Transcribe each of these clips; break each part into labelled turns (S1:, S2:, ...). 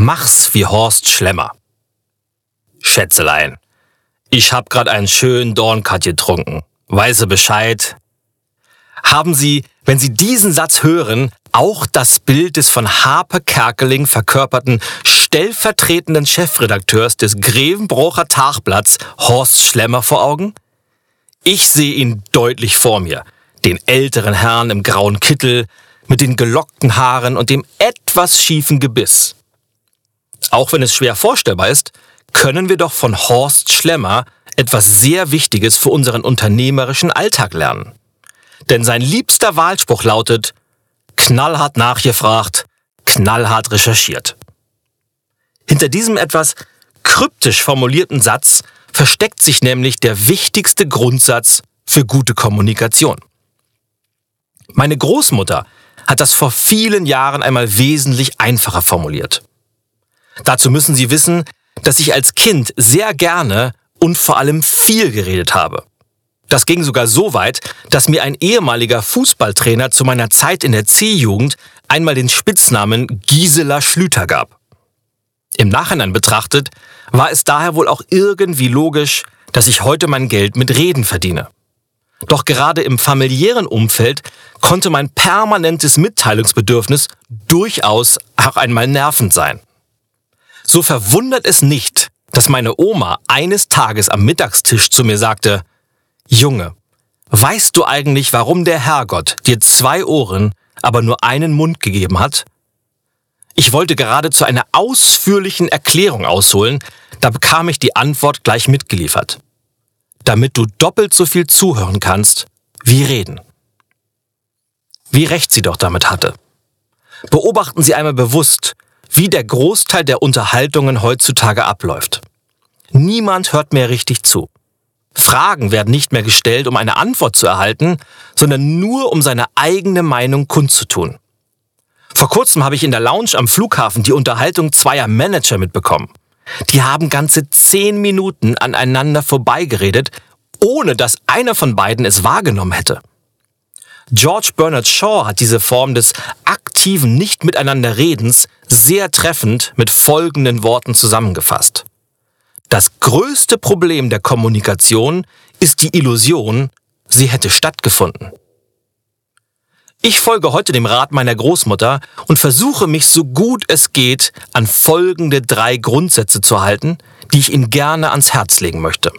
S1: Mach's wie Horst Schlemmer Schätzelein, ich hab grad einen schönen Dorncut getrunken. Weiße Bescheid. Haben Sie, wenn Sie diesen Satz hören, auch das Bild des von Harpe Kerkeling verkörperten stellvertretenden Chefredakteurs des Grevenbrocher Tagblatts Horst Schlemmer vor Augen? Ich sehe ihn deutlich vor mir, den älteren Herrn im grauen Kittel, mit den gelockten Haaren und dem etwas schiefen Gebiss. Auch wenn es schwer vorstellbar ist, können wir doch von Horst Schlemmer etwas sehr Wichtiges für unseren unternehmerischen Alltag lernen. Denn sein liebster Wahlspruch lautet, knallhart nachgefragt, knallhart recherchiert. Hinter diesem etwas kryptisch formulierten Satz versteckt sich nämlich der wichtigste Grundsatz für gute Kommunikation. Meine Großmutter hat das vor vielen Jahren einmal wesentlich einfacher formuliert. Dazu müssen Sie wissen, dass ich als Kind sehr gerne und vor allem viel geredet habe. Das ging sogar so weit, dass mir ein ehemaliger Fußballtrainer zu meiner Zeit in der C-Jugend einmal den Spitznamen Gisela Schlüter gab. Im Nachhinein betrachtet war es daher wohl auch irgendwie logisch, dass ich heute mein Geld mit Reden verdiene. Doch gerade im familiären Umfeld konnte mein permanentes Mitteilungsbedürfnis durchaus auch einmal nervend sein. So verwundert es nicht, dass meine Oma eines Tages am Mittagstisch zu mir sagte, Junge, weißt du eigentlich, warum der Herrgott dir zwei Ohren, aber nur einen Mund gegeben hat? Ich wollte gerade zu einer ausführlichen Erklärung ausholen, da bekam ich die Antwort gleich mitgeliefert damit du doppelt so viel zuhören kannst wie reden. Wie recht sie doch damit hatte. Beobachten Sie einmal bewusst, wie der Großteil der Unterhaltungen heutzutage abläuft. Niemand hört mehr richtig zu. Fragen werden nicht mehr gestellt, um eine Antwort zu erhalten, sondern nur um seine eigene Meinung kundzutun. Vor kurzem habe ich in der Lounge am Flughafen die Unterhaltung zweier Manager mitbekommen. Die haben ganze zehn Minuten aneinander vorbeigeredet, ohne dass einer von beiden es wahrgenommen hätte. George Bernard Shaw hat diese Form des aktiven nicht miteinander Redens sehr treffend mit folgenden Worten zusammengefasst. Das größte Problem der Kommunikation ist die Illusion, sie hätte stattgefunden. Ich folge heute dem Rat meiner Großmutter und versuche mich so gut es geht an folgende drei Grundsätze zu halten, die ich Ihnen gerne ans Herz legen möchte.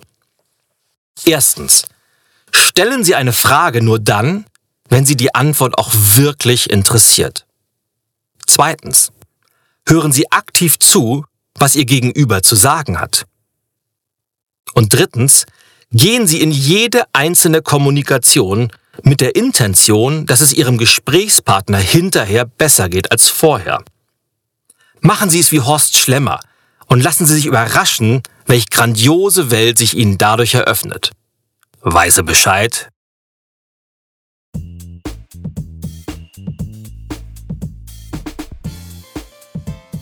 S1: Erstens. Stellen Sie eine Frage nur dann, wenn Sie die Antwort auch wirklich interessiert. Zweitens. Hören Sie aktiv zu, was Ihr Gegenüber zu sagen hat. Und drittens. Gehen Sie in jede einzelne Kommunikation mit der Intention, dass es Ihrem Gesprächspartner hinterher besser geht als vorher. Machen Sie es wie Horst Schlemmer und lassen Sie sich überraschen, welch grandiose Welt sich Ihnen dadurch eröffnet. Weise Bescheid.